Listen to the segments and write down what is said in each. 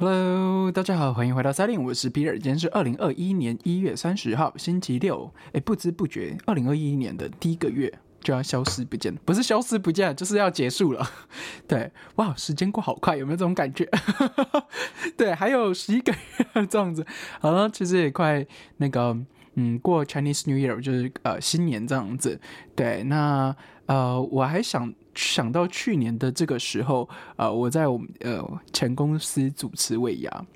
Hello，大家好，欢迎回到三零，我是 Peter，今天是二零二一年一月三十号，星期六。哎，不知不觉，二零二一年的第一个月就要消失不见，不是消失不见，就是要结束了。对，哇，时间过好快，有没有这种感觉？对，还有十一个月这样子。好了，其实也快那个，嗯，过 Chinese New Year 就是呃新年这样子。对，那呃，我还想。想到去年的这个时候，呃，我在我们呃前公司主持尾牙，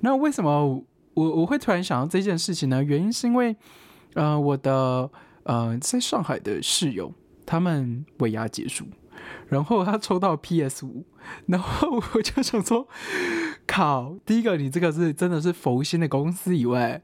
那为什么我我会突然想到这件事情呢？原因是因为，呃，我的呃在上海的室友他们尾牙结束，然后他抽到 PS 五，然后我就想说，靠，第一个你这个是真的是佛心的公司以外。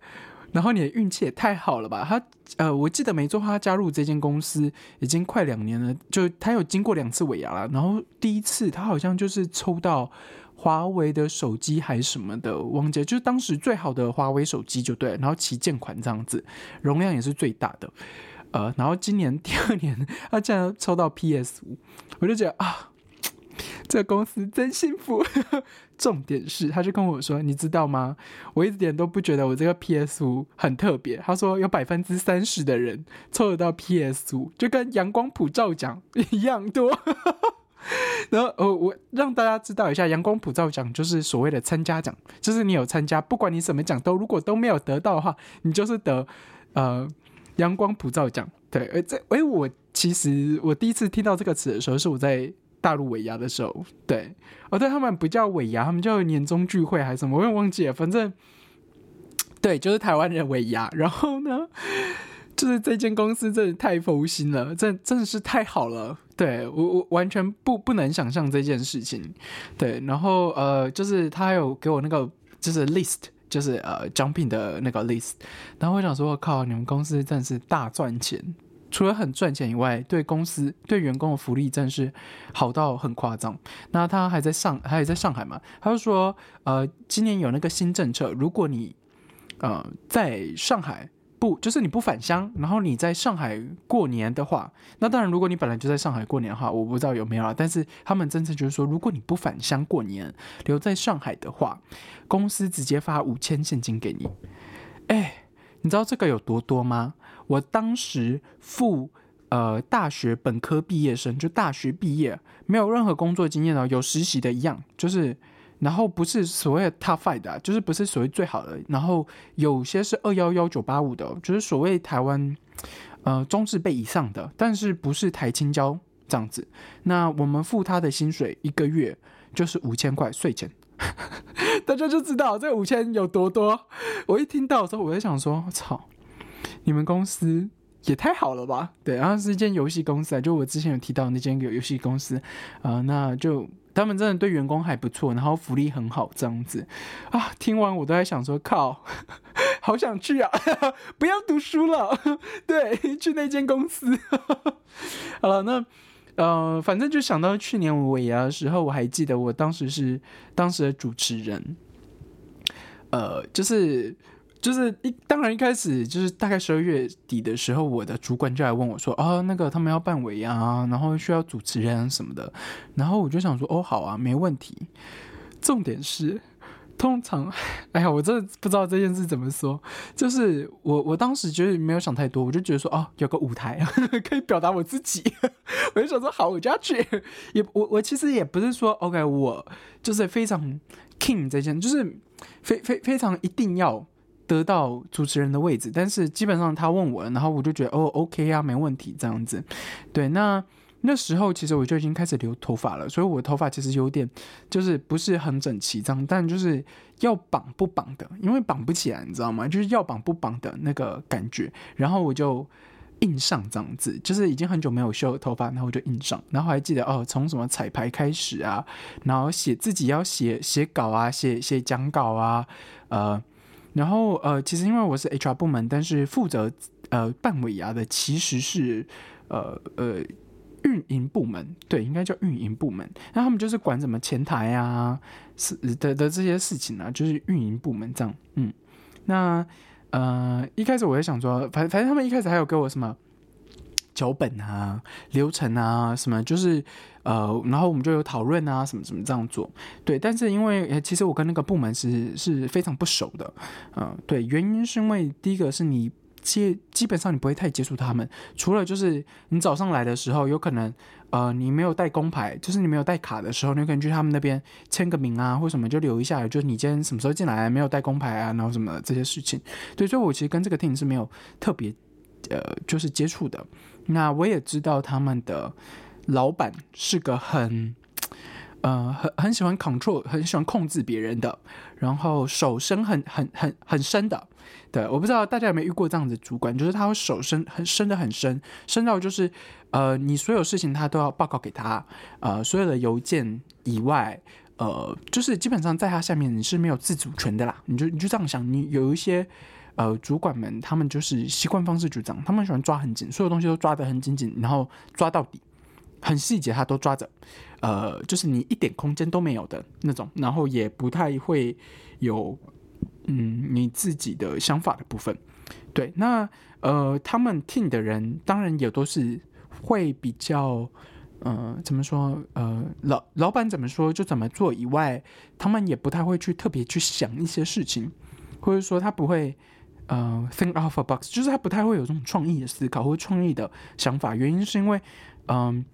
然后你的运气也太好了吧？他呃，我记得没错，他加入这间公司已经快两年了，就他有经过两次尾牙了。然后第一次他好像就是抽到华为的手机还是什么的，忘记，就是当时最好的华为手机就对，然后旗舰款这样子，容量也是最大的。呃，然后今年 第二年他竟然抽到 PS 五，我就觉得啊。这公司真幸福。重点是，他就跟我说：“你知道吗？我一点都不觉得我这个 PS 五很特别。”他说：“有百分之三十的人抽得到 PS 五，就跟阳光普照奖一样多。”然后，呃，我让大家知道一下，阳光普照奖就是所谓的参加奖，就是你有参加，不管你什么奖都，如果都没有得到的话，你就是得呃阳光普照奖。对，而这，哎，我其实我第一次听到这个词的时候，是我在。大陆尾牙的时候，对，哦，对他们不叫尾牙，他们叫年终聚会还是什么，我也忘记了。反正，对，就是台湾人尾牙。然后呢，就是这间公司真的太佛心了，真真的是太好了。对我，我完全不不能想象这件事情。对，然后呃，就是他有给我那个就是 list，就是呃奖品的那个 list。然后我想说，我靠，你们公司真的是大赚钱。除了很赚钱以外，对公司、对员工的福利真是好到很夸张。那他还在上，还在上海嘛？他就说，呃，今年有那个新政策，如果你呃在上海不，就是你不返乡，然后你在上海过年的话，那当然，如果你本来就在上海过年的话，我不知道有没有啊。但是他们政策就是说，如果你不返乡过年，留在上海的话，公司直接发五千现金给你。哎，你知道这个有多多吗？我当时付呃大学本科毕业生，就大学毕业没有任何工作经验的，有实习的一样，就是然后不是所谓的 top five 的，就是不是所谓最好的，然后有些是二幺幺九八五的，就是所谓台湾呃中智辈以上的，但是不是台青交这样子。那我们付他的薪水一个月就是五千块税前，大家就知道这五千有多多。我一听到的时候，我就想说，操！你们公司也太好了吧？对，然后是一间游戏公司啊，就我之前有提到那间游戏公司啊，那就他们真的对员工还不错，然后福利很好，这样子啊。听完我都在想说，靠，好想去啊！不要读书了，对，去那间公司。好了，那呃，反正就想到去年尾牙的时候，我还记得我当时是当时的主持人，呃，就是。就是一当然一开始就是大概十二月底的时候，我的主管就来问我说：“哦，那个他们要办尾牙，然后需要主持人什么的。”然后我就想说：“哦，好啊，没问题。”重点是，通常，哎呀，我真的不知道这件事怎么说。就是我我当时就是没有想太多，我就觉得说：“哦，有个舞台 可以表达我自己。”我就想说：“好，我就要去。”也我我其实也不是说 OK，我就是非常 king 这件，就是非非非常一定要。得到主持人的位置，但是基本上他问我，然后我就觉得哦，OK 啊，没问题这样子。对，那那时候其实我就已经开始留头发了，所以我头发其实有点就是不是很整齐这样，但就是要绑不绑的，因为绑不起来，你知道吗？就是要绑不绑的那个感觉。然后我就印上这样子，就是已经很久没有修头发，然后我就印上。然后还记得哦，从什么彩排开始啊，然后写自己要写写稿啊，写写讲稿啊，呃。然后呃，其实因为我是 HR 部门，但是负责呃办尾牙的其实是呃呃运营部门，对，应该叫运营部门。那他们就是管什么前台啊，是的的这些事情啊，就是运营部门这样。嗯，那呃一开始我也想说，反反正他们一开始还有给我什么。脚本啊、流程啊什么，就是呃，然后我们就有讨论啊，什么什么这样做。对，但是因为其实我跟那个部门是是非常不熟的，嗯，对，原因是因为第一个是你。接基本上你不会太接触他们，除了就是你早上来的时候，有可能呃你没有带工牌，就是你没有带卡的时候，你可能去他们那边签个名啊，或什么就留一下，就是你今天什么时候进来，没有带工牌啊，然后什么这些事情。对，所以我其实跟这个 team 是没有特别呃就是接触的。那我也知道他们的老板是个很呃很很喜欢 control，很喜欢控制别人的，然后手伸很很很很深的。对，我不知道大家有没有遇过这样子的主管，就是他会手伸很伸的很深，深到就是，呃，你所有事情他都要报告给他，呃，所有的邮件以外，呃，就是基本上在他下面你是没有自主权的啦。你就你就这样想，你有一些呃主管们，他们就是习惯方式就这样，他们喜欢抓很紧，所有东西都抓得很紧紧，然后抓到底，很细节他都抓着，呃，就是你一点空间都没有的那种，然后也不太会有。嗯，你自己的想法的部分，对，那呃，他们 team 的人当然也都是会比较，呃，怎么说？呃，老老板怎么说就怎么做以外，他们也不太会去特别去想一些事情，或者说他不会嗯 think out of a box，就是他不太会有这种创意的思考或创意的想法。原因是因为，嗯。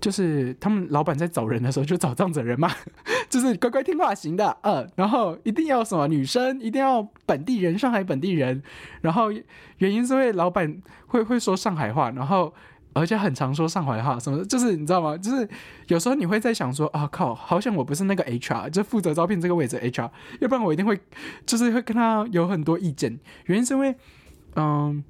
就是他们老板在找人的时候就找这样子的人嘛，就是乖乖听话型的，嗯，然后一定要什么女生，一定要本地人，上海本地人，然后原因是因为老板会会说上海话，然后而且很常说上海话，什么就是你知道吗？就是有时候你会在想说啊靠，好像我不是那个 HR，就负责招聘这个位置 HR，要不然我一定会就是会跟他有很多意见，原因是因为嗯。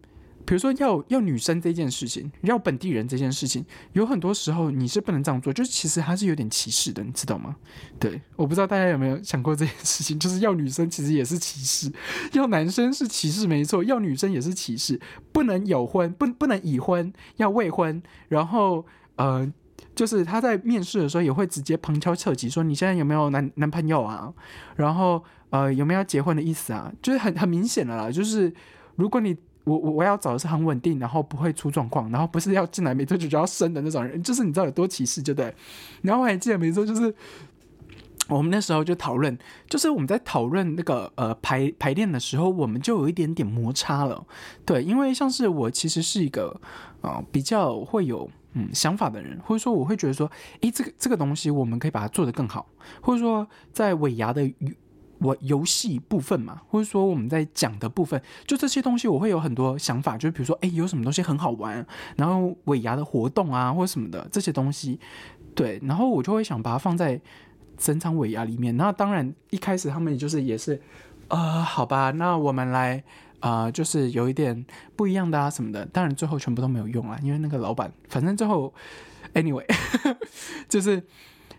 比如说要要女生这件事情，要本地人这件事情，有很多时候你是不能这样做，就是其实还是有点歧视的，你知道吗？对，我不知道大家有没有想过这件事情，就是要女生其实也是歧视，要男生是歧视没错，要女生也是歧视，不能有婚，不不能已婚，要未婚，然后呃，就是他在面试的时候也会直接旁敲侧击说你现在有没有男男朋友啊？然后呃有没有结婚的意思啊？就是很很明显的啦，就是如果你。我我我要找的是很稳定，然后不会出状况，然后不是要进来没多久就要生的那种人，就是你知道有多歧视，就对。然后我还记得没错，就是我们那时候就讨论，就是我们在讨论那个呃排排练的时候，我们就有一点点摩擦了。对，因为像是我其实是一个啊比较会有嗯想法的人，或者说我会觉得说，诶，这个这个东西我们可以把它做得更好，或者说在尾牙的。我游戏部分嘛，或者说我们在讲的部分，就这些东西，我会有很多想法，就是比如说，哎，有什么东西很好玩，然后尾牙的活动啊，或者什么的这些东西，对，然后我就会想把它放在整场尾牙里面。那当然一开始他们就是也是，呃，好吧，那我们来啊，就是有一点不一样的啊什么的。当然最后全部都没有用啊，因为那个老板，反正最后，anyway，就是。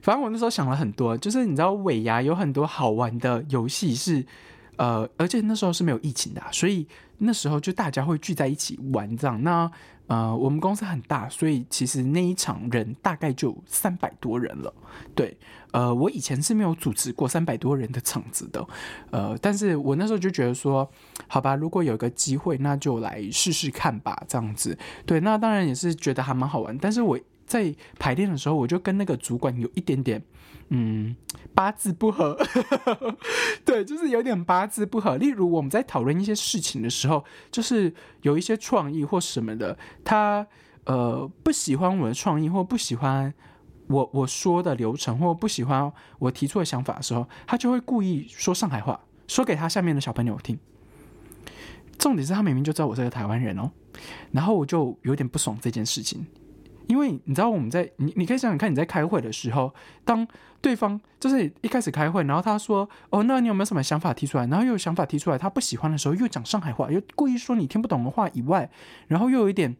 反正我那时候想了很多，就是你知道尾牙有很多好玩的游戏是，呃，而且那时候是没有疫情的，所以那时候就大家会聚在一起玩这样。那呃，我们公司很大，所以其实那一场人大概就三百多人了。对，呃，我以前是没有组织过三百多人的场子的，呃，但是我那时候就觉得说，好吧，如果有个机会，那就来试试看吧，这样子。对，那当然也是觉得还蛮好玩，但是我。在排练的时候，我就跟那个主管有一点点，嗯，八字不合。对，就是有点八字不合。例如我们在讨论一些事情的时候，就是有一些创意或什么的，他呃不喜欢我的创意，或不喜欢我我说的流程，或不喜欢我提出的想法的时候，他就会故意说上海话，说给他下面的小朋友听。重点是他明明就知道我是个台湾人哦，然后我就有点不爽这件事情。因为你知道我们在你你可以想想看你在开会的时候，当对方就是一开始开会，然后他说哦，那你有没有什么想法提出来？然后又有想法提出来，他不喜欢的时候又讲上海话，又故意说你听不懂的话以外，然后又有一点。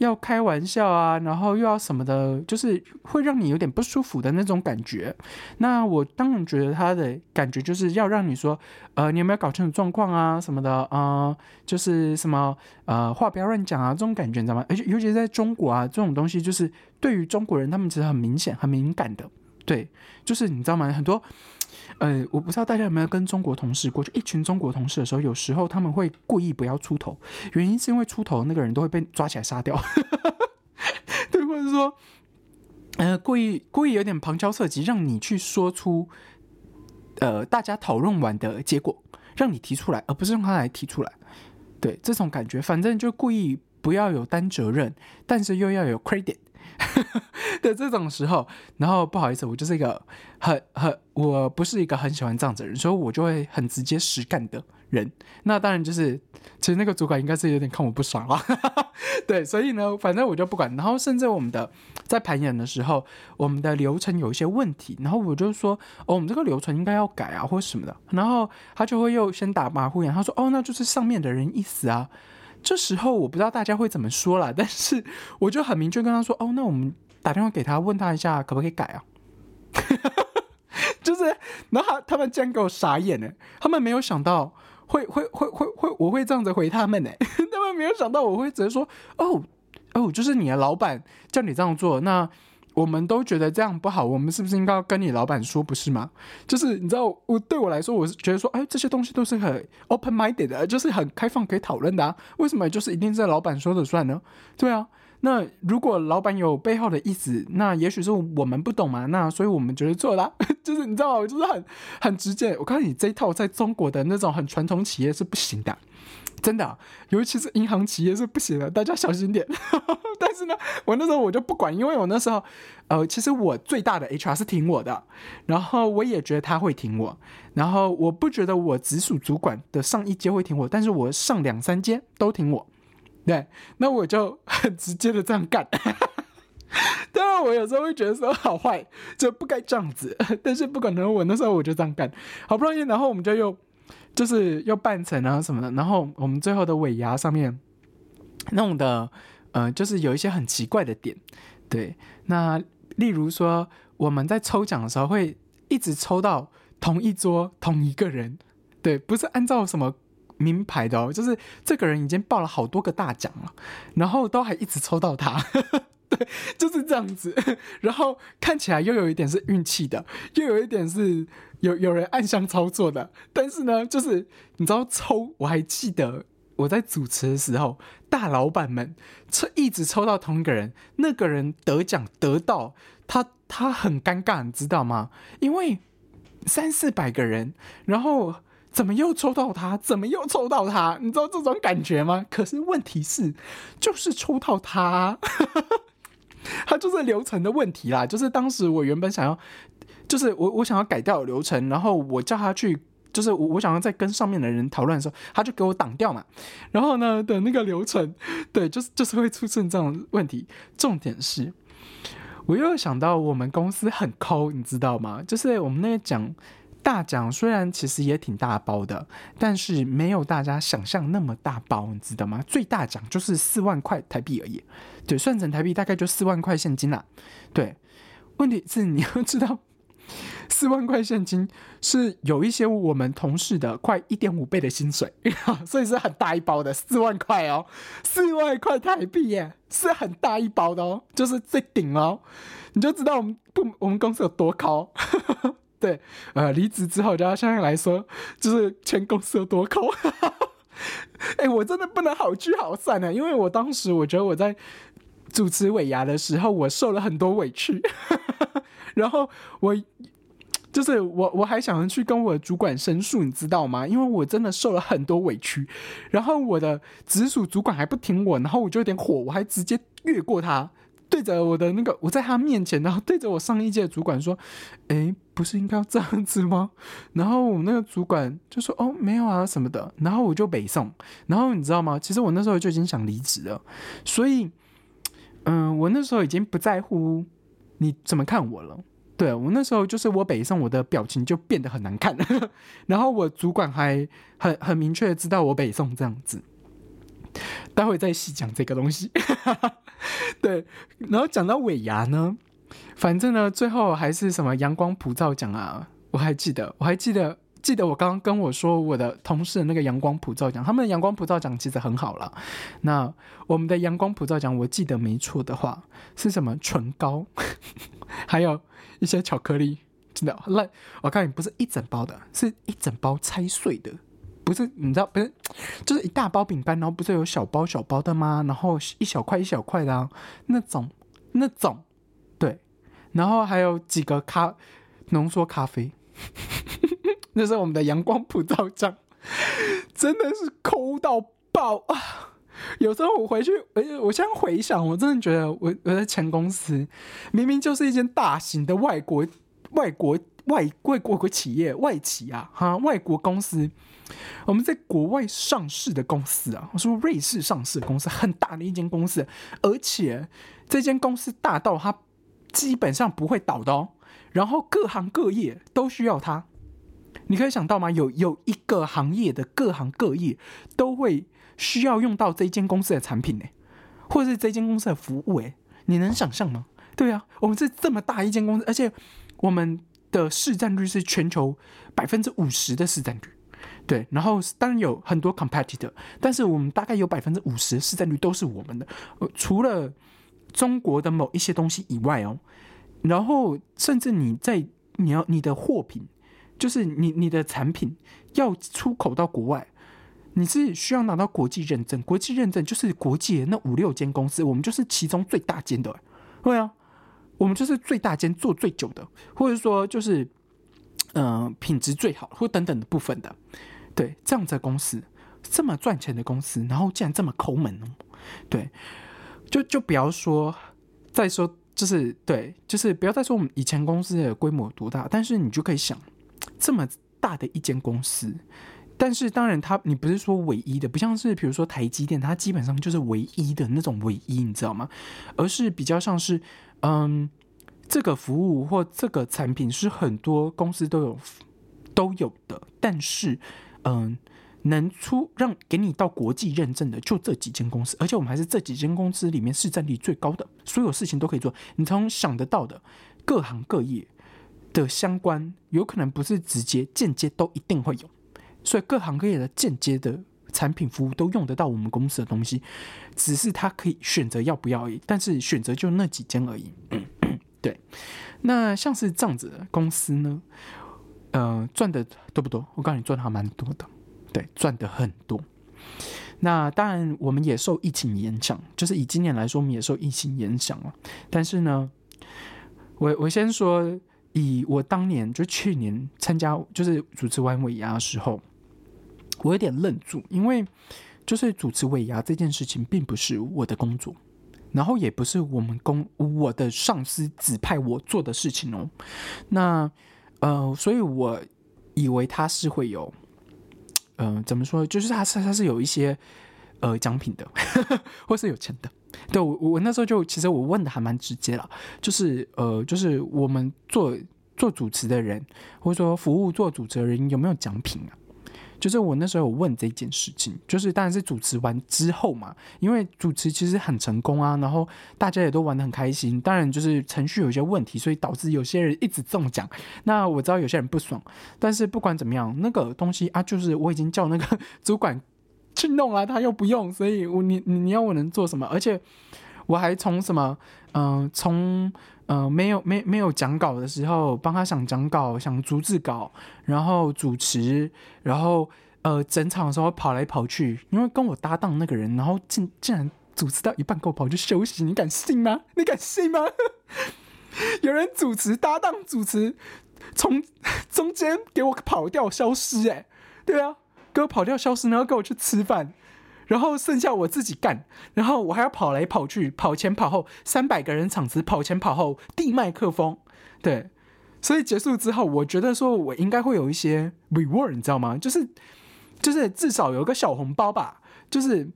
要开玩笑啊，然后又要什么的，就是会让你有点不舒服的那种感觉。那我当然觉得他的感觉就是要让你说，呃，你有没有搞清楚状况啊，什么的啊，就是什么呃话不要乱讲啊，这种感觉你知道吗？而且尤其在中国啊，这种东西就是对于中国人，他们其实很明显、很敏感的。对，就是你知道吗？很多呃，我不知道大家有没有跟中国同事过，就一群中国同事的时候，有时候他们会故意不要出头，原因是因为出头那个人都会被抓起来杀掉，对，或者说，呃，故意故意有点旁敲侧击，让你去说出，呃，大家讨论完的结果，让你提出来，而不是让他来提出来，对，这种感觉，反正就故意不要有担责任，但是又要有 credit。的这种时候，然后不好意思，我就是一个很很，我不是一个很喜欢这样子的人，所以我就会很直接实干的人。那当然就是，其实那个主管应该是有点看我不爽了，对，所以呢，反正我就不管。然后甚至我们的在盘演的时候，我们的流程有一些问题，然后我就说，哦，我们这个流程应该要改啊，或者什么的。然后他就会又先打马虎眼，他说，哦，那就是上面的人意思啊。这时候我不知道大家会怎么说啦，但是 我就很明确跟他说：“哦，那我们打电话给他，问他一下可不可以改啊？” 就是，然后他他们竟然给我傻眼呢，他们没有想到会会会会会我会这样子回他们呢，他们没有想到我会直接说：“哦哦，就是你的老板叫你这样做，那。”我们都觉得这样不好，我们是不是应该要跟你老板说，不是吗？就是你知道，我对我来说，我是觉得说，哎，这些东西都是很 open minded 的，就是很开放可以讨论的啊。为什么就是一定是老板说的算呢？对啊，那如果老板有背后的意思，那也许是我们不懂嘛。那所以我们觉得错啦。就是你知道，就是很很直接。我告诉你，这一套在中国的那种很传统企业是不行的。真的，尤其是银行企业是不行的，大家小心点。但是呢，我那时候我就不管，因为我那时候，呃，其实我最大的 HR 是挺我的，然后我也觉得他会挺我，然后我不觉得我直属主管的上一阶会挺我，但是我上两三阶都挺我。对，那我就很直接的这样干。当然，我有时候会觉得说好坏就不该这样子，但是不可能，我那时候我就这样干，好不容易，然后我们就又。就是又半成啊什么的，然后我们最后的尾牙上面弄的，呃，就是有一些很奇怪的点，对。那例如说，我们在抽奖的时候会一直抽到同一桌同一个人，对，不是按照什么名牌的哦，就是这个人已经报了好多个大奖了，然后都还一直抽到他。对，就是这样子，然后看起来又有一点是运气的，又有一点是有有人暗箱操作的。但是呢，就是你知道抽，我还记得我在主持的时候，大老板们抽一直抽到同一个人，那个人得奖得到他他很尴尬，你知道吗？因为三四百个人，然后怎么又抽到他？怎么又抽到他？你知道这种感觉吗？可是问题是，就是抽到他。他就是流程的问题啦，就是当时我原本想要，就是我我想要改掉流程，然后我叫他去，就是我我想要再跟上面的人讨论的时候，他就给我挡掉嘛。然后呢的那个流程，对，就是就是会出现这种问题。重点是，我又想到我们公司很抠，你知道吗？就是我们那个奖。大奖虽然其实也挺大包的，但是没有大家想象那么大包，你知道吗？最大奖就是四万块台币而已，对，算成台币大概就四万块现金啦。对，问题是你要知道，四万块现金是有一些我们同事的快一点五倍的薪水，所以是很大一包的四万块哦，四万块台币耶，是很大一包的哦，就是最顶哦，你就知道我们不我们公司有多高。对，呃，离职之后就要相对来说，就是全公司有多抠。哎，我真的不能好聚好散呢，因为我当时我觉得我在主持尾牙的时候，我受了很多委屈。然后我就是我我还想去跟我主管申诉，你知道吗？因为我真的受了很多委屈。然后我的直属主管还不听我，然后我就有点火，我还直接越过他。对着我的那个，我在他面前，然后对着我上一届主管说：“哎，不是应该要这样子吗？” 然后我那个主管就说：“哦，没有啊，什么的。”然后我就北宋。然后你知道吗？其实我那时候就已经想离职了。所以，嗯，我那时候已经不在乎你怎么看我了。对我那时候就是我北宋，我的表情就变得很难看。然后我主管还很很明确知道我北宋这样子。待会再细讲这个东西。对，然后讲到尾牙呢，反正呢，最后还是什么阳光普照奖啊，我还记得，我还记得，记得我刚刚跟我说我的同事的那个阳光普照奖，他们的阳光普照奖其实很好了。那我们的阳光普照奖，我记得没错的话，是什么唇膏，还有一些巧克力。真的烂。我告诉你，不是一整包的，是一整包拆碎的，不是你知道，不是就是一大包饼干，然后不是有小包小包的吗？然后一小块一小块的，那种那种，对，然后还有几个咖浓缩咖啡，那是我们的阳光普照酱，真的是抠到爆啊！有时候我回去，而且我现在回想，我真的觉得我我在前公司明明就是一间大型的外国外国外外国国企业外企啊，哈，外国公司，我们在国外上市的公司啊，我说瑞士上市的公司，很大的一间公司，而且这间公司大到它基本上不会倒的哦，然后各行各业都需要它，你可以想到吗？有有一个行业的各行各业都会。需要用到这间公司的产品呢，或者是这间公司的服务哎，你能想象吗？对啊，我们是这么大一间公司，而且我们的市占率是全球百分之五十的市占率，对。然后当然有很多 competitor，但是我们大概有百分之五十市占率都是我们的，除了中国的某一些东西以外哦。然后甚至你在你要你的货品，就是你你的产品要出口到国外。你是需要拿到国际认证，国际认证就是国际那五六间公司，我们就是其中最大间的，对啊，我们就是最大间做最久的，或者说就是嗯品质最好或等等的部分的，对，这样子的公司这么赚钱的公司，然后竟然这么抠门哦，对，就就不要说再说就是对，就是不要再说我们以前公司的规模多大，但是你就可以想这么大的一间公司。但是当然，它你不是说唯一的，不像是比如说台积电，它基本上就是唯一的那种唯一，你知道吗？而是比较像是，嗯，这个服务或这个产品是很多公司都有都有的，但是，嗯，能出让给你到国际认证的就这几间公司，而且我们还是这几间公司里面市占率最高的，所有事情都可以做。你从想得到的各行各业的相关，有可能不是直接、间接都一定会有。所以各行各业的间接的产品服务都用得到我们公司的东西，只是他可以选择要不要而已。但是选择就那几间而已。对，那像是这样子的公司呢，呃，赚的多不多？我告诉你，赚的还蛮多的。对，赚的很多。那当然，我们也受疫情影响，就是以今年来说，我们也受疫情影响了。但是呢，我我先说，以我当年就去年参加就是主持完尾牙的时候。我有点愣住，因为就是主持尾牙这件事情并不是我的工作，然后也不是我们公我的上司指派我做的事情哦。那呃，所以我以为他是会有，嗯，怎么说？就是他是他是有一些呃奖品的，或是有钱的。对我我那时候就其实我问的还蛮直接了，就是呃，就是我们做做主持的人，或者说服务做主持的人有没有奖品啊？就是我那时候有问这件事情，就是当然是主持完之后嘛，因为主持其实很成功啊，然后大家也都玩的很开心。当然就是程序有一些问题，所以导致有些人一直中奖。那我知道有些人不爽，但是不管怎么样，那个东西啊，就是我已经叫那个 主管去弄了，他又不用，所以我你你要我能做什么？而且我还从什么嗯从。呃，没有没没有讲稿的时候，帮他想讲稿、想逐字稿，然后主持，然后呃，整场的时候跑来跑去，因为跟我搭档那个人，然后竟竟然主持到一半给我跑去休息，你敢信吗？你敢信吗？有人主持搭档主持，从 中间给我跑掉消失，哎，对啊，给我跑掉消失，然后跟我去吃饭。然后剩下我自己干，然后我还要跑来跑去，跑前跑后，三百个人场子，跑前跑后递麦克风，对，所以结束之后，我觉得说我应该会有一些 reward，你知道吗？就是就是至少有个小红包吧，就是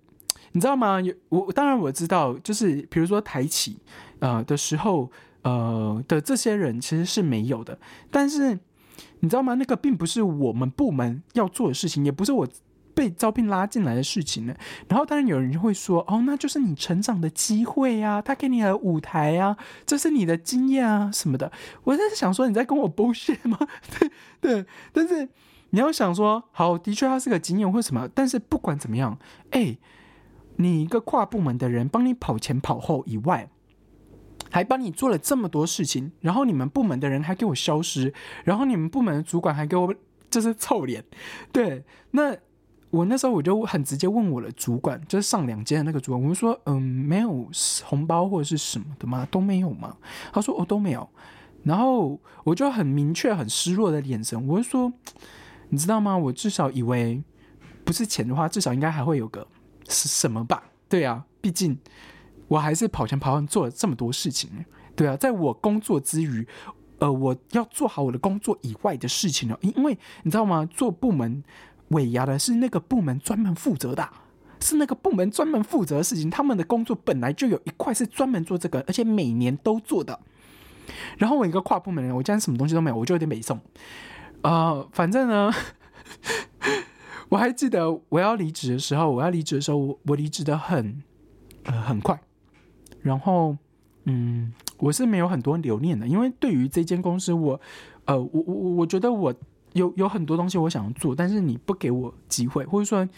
你知道吗？有我当然我知道，就是比如说台企呃的时候呃的这些人其实是没有的，但是你知道吗？那个并不是我们部门要做的事情，也不是我。被招聘拉进来的事情呢，然后当然有人就会说，哦，那就是你成长的机会呀，他给你的舞台啊，这是你的经验啊什么的。我在想说，你在跟我 bullshit 吗？对，但是你要想说，好，的确他是个经验或什么，但是不管怎么样，哎，你一个跨部门的人帮你跑前跑后以外，还帮你做了这么多事情，然后你们部门的人还给我消失，然后你们部门的主管还给我就是臭脸，对，那我那时候我就很直接问我的主管，就是上两间的那个主管，我就说，嗯，没有红包或者是什么的吗？都没有吗？他说，哦，都没有。然后我就很明确、很失落的眼神，我就说，你知道吗？我至少以为不是钱的话，至少应该还会有个是什么吧？对啊，毕竟。我还是跑前跑后做了这么多事情，对啊，在我工作之余，呃，我要做好我的工作以外的事情了。因为你知道吗？做部门尾牙的是那个部门专门负责的，是那个部门专门负责的事情。他们的工作本来就有一块是专门做这个，而且每年都做的。然后我一个跨部门人，我竟然什么东西都没有，我就有点没送。呃，反正呢，我还记得我要离职的时候，我要离职的时候，我我离职的很呃很快。然后，嗯，我是没有很多留念的，因为对于这间公司，我，呃，我我我觉得我有有很多东西我想要做，但是你不给我机会，或者说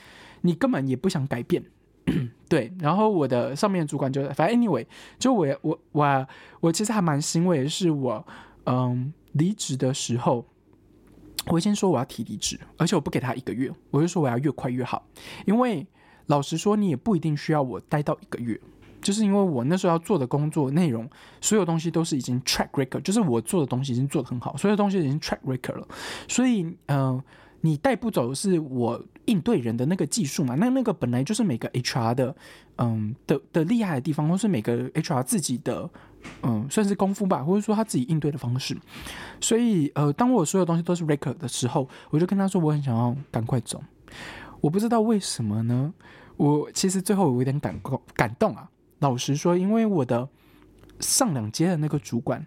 你根本也不想改变，对。然后我的上面主管就，反正 anyway，就我我我我其实还蛮欣慰的是，我嗯离职的时候，我先说我要提离职，而且我不给他一个月，我就说我要越快越好，因为老实说，你也不一定需要我待到一个月。就是因为我那时候要做的工作内容，所有东西都是已经 track record，就是我做的东西已经做得很好，所有东西已经 track record 了。所以，呃，你带不走是我应对人的那个技术嘛？那那个本来就是每个 HR 的，嗯的的厉害的地方，或是每个 HR 自己的，嗯，算是功夫吧，或者说他自己应对的方式。所以，呃，当我所有东西都是 record 的时候，我就跟他说，我很想要赶快走。我不知道为什么呢？我其实最后我有点感，感动啊。老实说，因为我的上两阶的那个主管，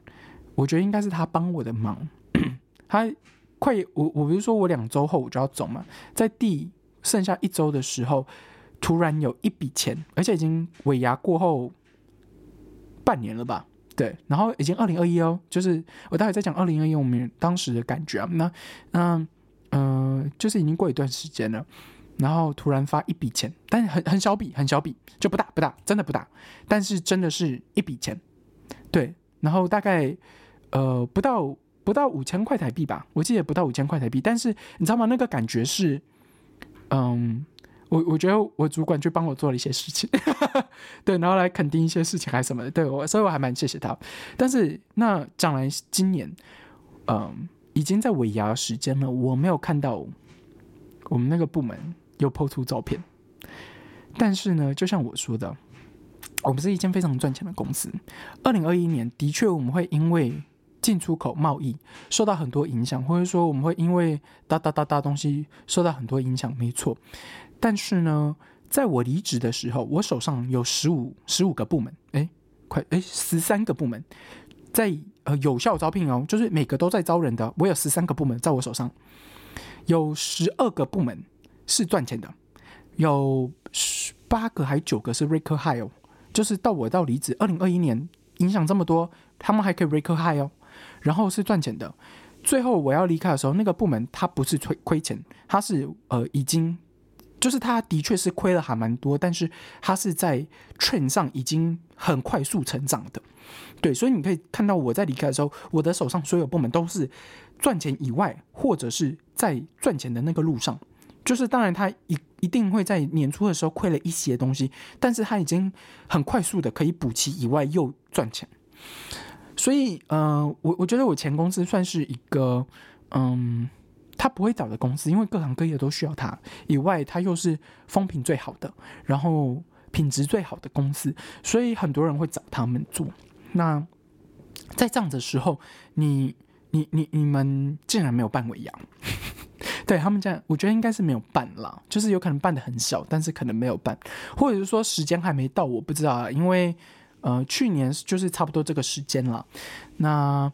我觉得应该是他帮我的忙。他快我我不是说我两周后我就要走嘛，在第剩下一周的时候，突然有一笔钱，而且已经尾牙过后半年了吧？对，然后已经二零二一哦，就是我待会在讲二零二一我们当时的感觉啊。那嗯嗯，就是已经过一段时间了。然后突然发一笔钱，但很很小笔，很小笔，就不大不大，真的不大，但是真的是一笔钱，对。然后大概呃不到不到五千块台币吧，我记得不到五千块台币。但是你知道吗？那个感觉是，嗯，我我觉得我主管去帮我做了一些事情，对，然后来肯定一些事情还是什么的，对我，所以我还蛮谢谢他。但是那将来今年，嗯，已经在尾牙时间了，我没有看到我们那个部门。又抛出照片，但是呢，就像我说的，我们是一间非常赚钱的公司。二零二一年的确，我们会因为进出口贸易受到很多影响，或者说我们会因为哒哒哒哒东西受到很多影响，没错。但是呢，在我离职的时候，我手上有十五十五个部门，哎，快哎，十三个部门在呃有效招聘哦，就是每个都在招人的。我有十三个部门在我手上，有十二个部门。是赚钱的，有十八个还是九个是 r e c o r high 哦，就是到我到离职，二零二一年影响这么多，他们还可以 r e c o r high 哦，然后是赚钱的。最后我要离开的时候，那个部门它不是亏亏钱，它是呃已经，就是它的确是亏了还蛮多，但是它是在 trend 上已经很快速成长的。对，所以你可以看到我在离开的时候，我的手上所有部门都是赚钱以外，或者是在赚钱的那个路上。就是当然，他一一定会在年初的时候亏了一些东西，但是他已经很快速的可以补齐以外又赚钱，所以呃，我我觉得我前公司算是一个嗯，他不会倒的公司，因为各行各业都需要他，以外他又是风评最好的，然后品质最好的公司，所以很多人会找他们做。那在这样的时候，你你你你们竟然没有办尾牙。对他们这样，我觉得应该是没有办啦，就是有可能办的很小，但是可能没有办，或者是说时间还没到，我不知道啊。因为呃，去年就是差不多这个时间了。那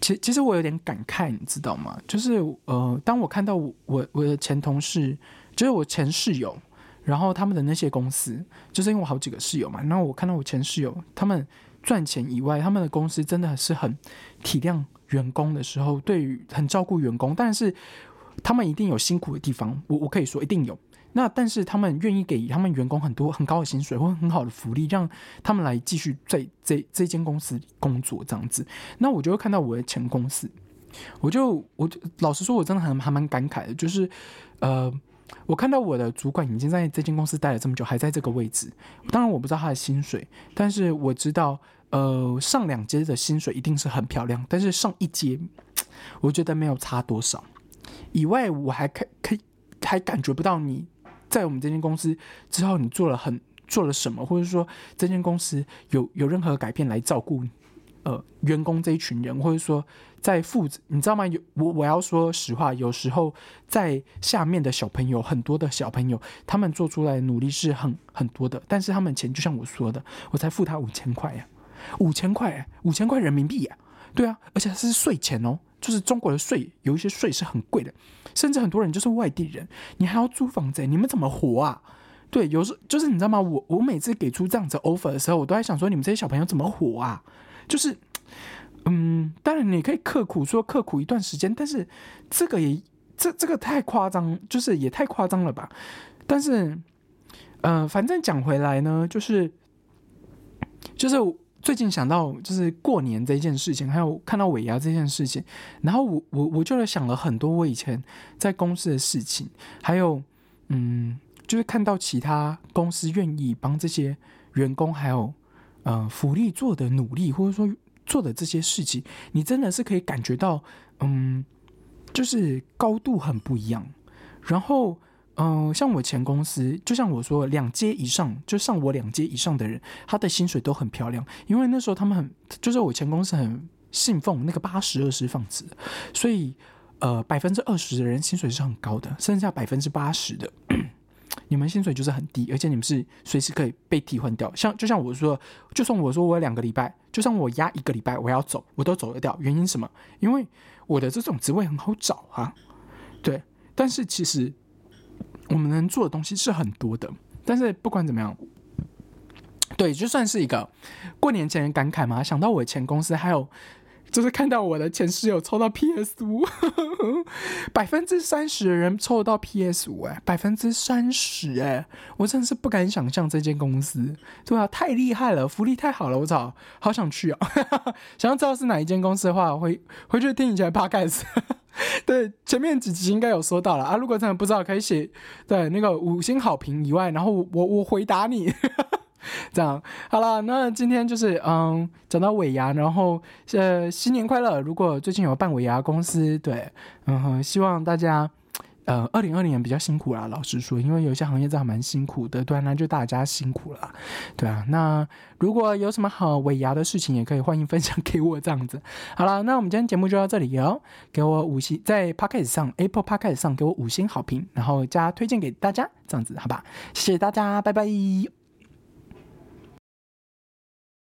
其其实我有点感慨，你知道吗？就是呃，当我看到我我的前同事，就是我前室友，然后他们的那些公司，就是因为我好几个室友嘛，然后我看到我前室友他们赚钱以外，他们的公司真的是很体谅员工的时候，对于很照顾员工，但是。他们一定有辛苦的地方，我我可以说一定有。那但是他们愿意给他们员工很多很高的薪水或很好的福利，让他们来继续在这这间公司工作这样子。那我就会看到我的前公司，我就我老实说，我真的很还蛮感慨的，就是呃。我看到我的主管已经在这间公司待了这么久，还在这个位置。当然我不知道他的薪水，但是我知道，呃，上两阶的薪水一定是很漂亮。但是上一阶，我觉得没有差多少。以外，我还可可以还感觉不到你在我们这间公司之后，你做了很做了什么，或者说这间公司有有任何改变来照顾。呃，员工这一群人，或者说在负责，你知道吗？有我我要说实话，有时候在下面的小朋友，很多的小朋友，他们做出来的努力是很很多的，但是他们钱就像我说的，我才付他五千块呀，五千块，五千块人民币呀，对啊，而且是税钱哦，就是中国的税，有一些税是很贵的，甚至很多人就是外地人，你还要租房子，你们怎么活啊？对，有时就是你知道吗？我我每次给出这样子 offer 的时候，我都在想说，你们这些小朋友怎么活啊？就是，嗯，当然你可以刻苦说刻苦一段时间，但是这个也这这个太夸张，就是也太夸张了吧？但是，呃，反正讲回来呢，就是就是最近想到就是过年这件事情，还有看到尾牙这件事情，然后我我我就想了很多我以前在公司的事情，还有嗯，就是看到其他公司愿意帮这些员工还有。呃，福利做的努力，或者说做的这些事情，你真的是可以感觉到，嗯，就是高度很不一样。然后，嗯，像我前公司，就像我说，两阶以上，就上我两阶以上的人，他的薪水都很漂亮，因为那时候他们很，就是我前公司很信奉那个八十二十放置，所以，呃，百分之二十的人薪水是很高的，剩下百分之八十的。你们薪水就是很低，而且你们是随时可以被替换掉。像就像我说，就算我说我两个礼拜，就算我压一个礼拜我要走，我都走得掉。原因什么？因为我的这种职位很好找啊。对，但是其实我们能做的东西是很多的。但是不管怎么样，对，就算是一个过年前的感慨嘛。想到我以前公司还有。就是看到我的前室友抽到 PS 五，百分之三十的人抽到 PS 五，哎，百分之三十，哎，我真的是不敢想象这间公司，对啊，太厉害了，福利太好了，我操，好想去啊！想要知道是哪一间公司的话，回回去听以前的 Podcast，对，前面几集应该有说到了啊。如果真的不知道，可以写对那个五星好评以外，然后我我回答你。这样好了，那今天就是嗯，讲到尾牙，然后呃，新年快乐！如果最近有办尾牙公司，对，嗯，希望大家。呃，二零二零年比较辛苦啦，老实说，因为有些行业真的蛮辛苦的，对，那就大家辛苦了，对啊。那如果有什么好尾牙的事情，也可以欢迎分享给我这样子。好了，那我们今天节目就到这里哦，给我五星在 Podcast 上，Apple Podcast 上给我五星好评，然后加推荐给大家，这样子好吧？谢谢大家，拜拜。